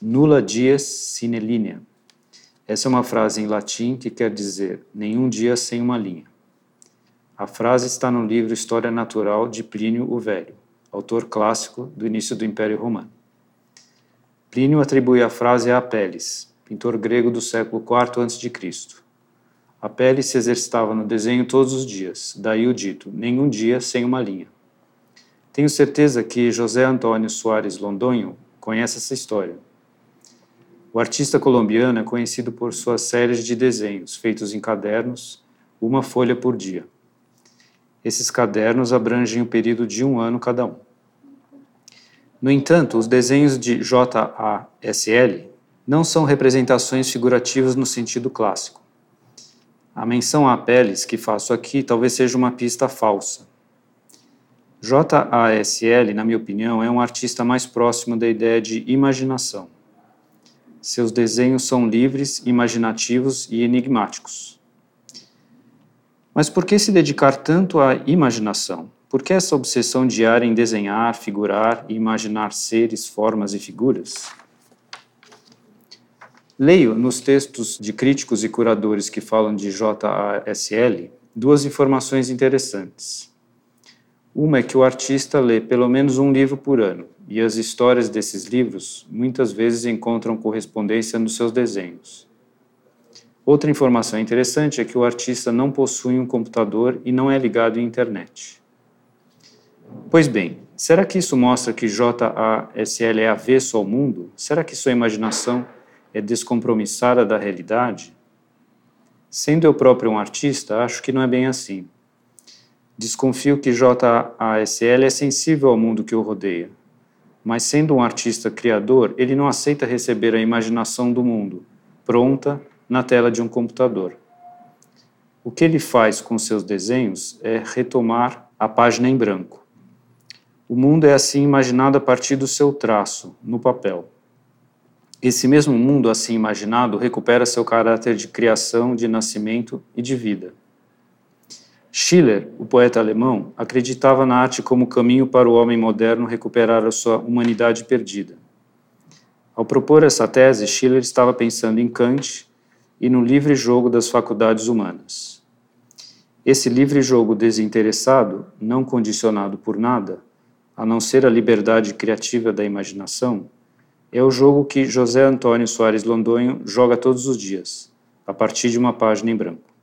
Nulla dies sine linea. Essa é uma frase em latim que quer dizer nenhum dia sem uma linha. A frase está no livro História Natural de Plínio o Velho, autor clássico do início do Império Romano. Plínio atribui a frase a Apelles, pintor grego do século IV a.C. Apelles se exercitava no desenho todos os dias, daí o dito, nenhum dia sem uma linha. Tenho certeza que José Antônio Soares Londonho conhece essa história. O artista colombiano é conhecido por suas séries de desenhos feitos em cadernos, uma folha por dia. Esses cadernos abrangem o período de um ano cada um. No entanto, os desenhos de JASL não são representações figurativas no sentido clássico. A menção a Apelles que faço aqui talvez seja uma pista falsa. JASL, na minha opinião, é um artista mais próximo da ideia de imaginação. Seus desenhos são livres, imaginativos e enigmáticos. Mas por que se dedicar tanto à imaginação? Por que essa obsessão diária em desenhar, figurar e imaginar seres, formas e figuras? Leio nos textos de críticos e curadores que falam de JASL duas informações interessantes. Uma é que o artista lê pelo menos um livro por ano, e as histórias desses livros muitas vezes encontram correspondência nos seus desenhos. Outra informação interessante é que o artista não possui um computador e não é ligado à internet. Pois bem, será que isso mostra que JASL é avesso ao mundo? Será que sua imaginação é descompromissada da realidade? Sendo eu próprio um artista, acho que não é bem assim. Desconfio que JASL é sensível ao mundo que o rodeia, mas sendo um artista criador, ele não aceita receber a imaginação do mundo, pronta na tela de um computador. O que ele faz com seus desenhos é retomar a página em branco. O mundo é assim imaginado a partir do seu traço, no papel. Esse mesmo mundo assim imaginado recupera seu caráter de criação, de nascimento e de vida. Schiller, o poeta alemão, acreditava na arte como caminho para o homem moderno recuperar a sua humanidade perdida. Ao propor essa tese, Schiller estava pensando em Kant e no livre jogo das faculdades humanas. Esse livre jogo desinteressado, não condicionado por nada, a não ser a liberdade criativa da imaginação, é o jogo que José Antônio Soares Londonho joga todos os dias, a partir de uma página em branco.